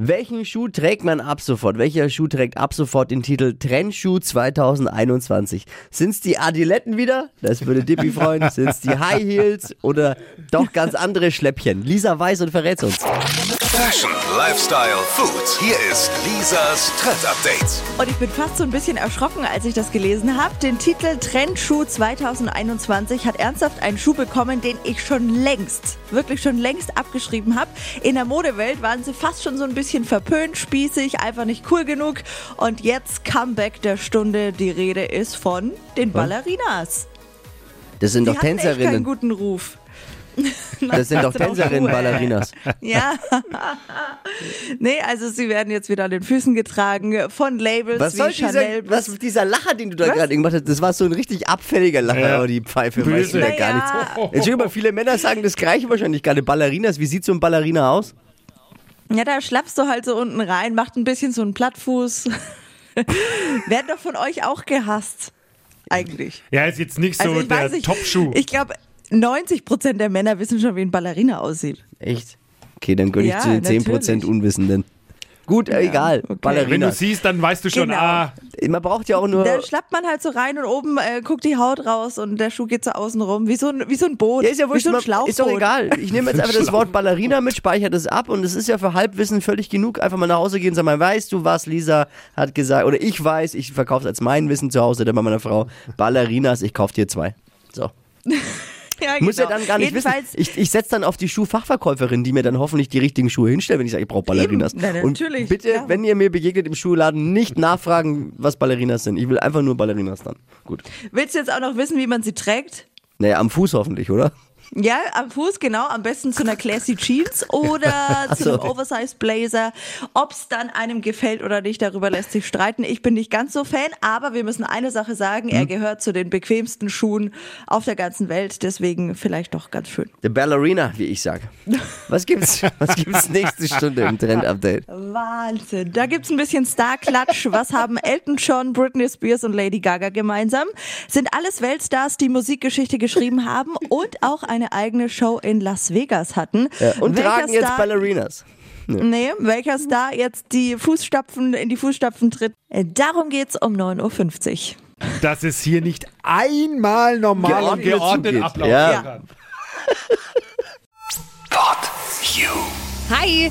Welchen Schuh trägt man ab sofort? Welcher Schuh trägt ab sofort den Titel Trendschuh 2021? Sind es die Adiletten wieder? Das würde Dippy freuen. Sind es die High Heels oder doch ganz andere Schläppchen? Lisa weiß und verrät uns. Fashion, Lifestyle, Food. Hier ist Lisas Trend Update. Und ich bin fast so ein bisschen erschrocken, als ich das gelesen habe. Den Titel Trendschuh 2021 hat ernsthaft einen Schuh bekommen, den ich schon längst, wirklich schon längst abgeschrieben habe. In der Modewelt waren sie fast schon so ein bisschen verpönt, spießig, einfach nicht cool genug. Und jetzt Comeback der Stunde. Die Rede ist von den Ballerinas. Das sind Die doch hatten echt keinen Tänzerinnen. guten Ruf. Das sind doch Tänzerinnen. Ballerinas. Ja. nee, also sie werden jetzt wieder an den Füßen getragen von Labels Was wie soll dieser, Chanel. was, dieser Lacher, den du da gerade gemacht hast, das war so ein richtig abfälliger Lacher, Ja. aber die Pfeife weiß wieder gar nichts. Entschuldigung, aber viele Männer sagen das gleiche wahrscheinlich gerade. Ballerinas, wie sieht so ein Ballerina aus? Ja, da schlappst du halt so unten rein, macht ein bisschen so einen Plattfuß. Werden doch von euch auch gehasst. Eigentlich. Ja, ist jetzt nicht so Also ich der. Top-Schuh. Ich glaube, 90 Prozent der Männer wissen schon, wie ein Ballerina aussieht. Echt? Okay, dann gehöre ich Ja, zu den 10% natürlich. Unwissenden. Gut, äh, egal. okay. Wenn du siehst, dann weißt du schon, Genau. ah, Man braucht ja auch nur... Da schlappt man halt so rein und oben äh, guckt die Haut raus und der Schuh geht so außen rum, wie so ein, wie so ein Boot. Ja, ist ja wie wurscht, so ein Schlauchboot. ist doch egal. Ich nehme jetzt einfach das Wort Ballerina mit, speichere das ab und es ist ja für Halbwissen völlig genug. Einfach mal nach Hause gehen und sagen, weißt du was, Lisa hat gesagt, oder ich weiß, ich verkaufe es als mein Wissen zu Hause, dann bei meiner Frau, Ballerinas, ich kaufe dir zwei. So. Ja, Muss ja genau. dann gar nicht wissen. Jedenfalls, Ich, ich setze dann auf die Schuhfachverkäuferin, die mir dann hoffentlich die richtigen Schuhe hinstellt, wenn ich sage, ich brauche Ballerinas. Eben. Und natürlich, bitte, klar. wenn ihr mir begegnet im Schuhladen, nicht nachfragen, was Ballerinas sind. Ich will einfach nur Ballerinas dann. Gut. Willst du jetzt auch noch wissen, wie man sie trägt? Naja, am Fuß hoffentlich, oder? Ja, am Fuß, genau. Am besten zu einer Classy Jeans oder zu einem. Oversized Blazer. Ob's dann einem gefällt oder nicht, darüber lässt sich streiten. Ich bin nicht ganz so Fan, aber wir müssen eine Sache sagen. Hm? Er gehört zu den bequemsten Schuhen auf der ganzen Welt. Deswegen vielleicht doch ganz schön. The Ballerina, wie ich sage. Was gibt's? Was gibt's nächste Stunde im Trend-Update? Wahnsinn. Da gibt's ein bisschen Star-Klatsch. Was haben Elton John, Britney Spears und Lady Gaga gemeinsam? Sind alles Weltstars, die Musikgeschichte geschrieben haben und auch eine eigene Show in Las Vegas hatten. Ja, und Welcher tragen jetzt Star- Ballerinas. Nee, welcher Star jetzt die Fußstapfen in die Fußstapfen tritt. Äh, Darum geht's um 9.50 Uhr. dass es hier nicht einmal normal und Geordnet geordnet ablaufen Ja. kann. You. Hi!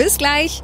Bis gleich.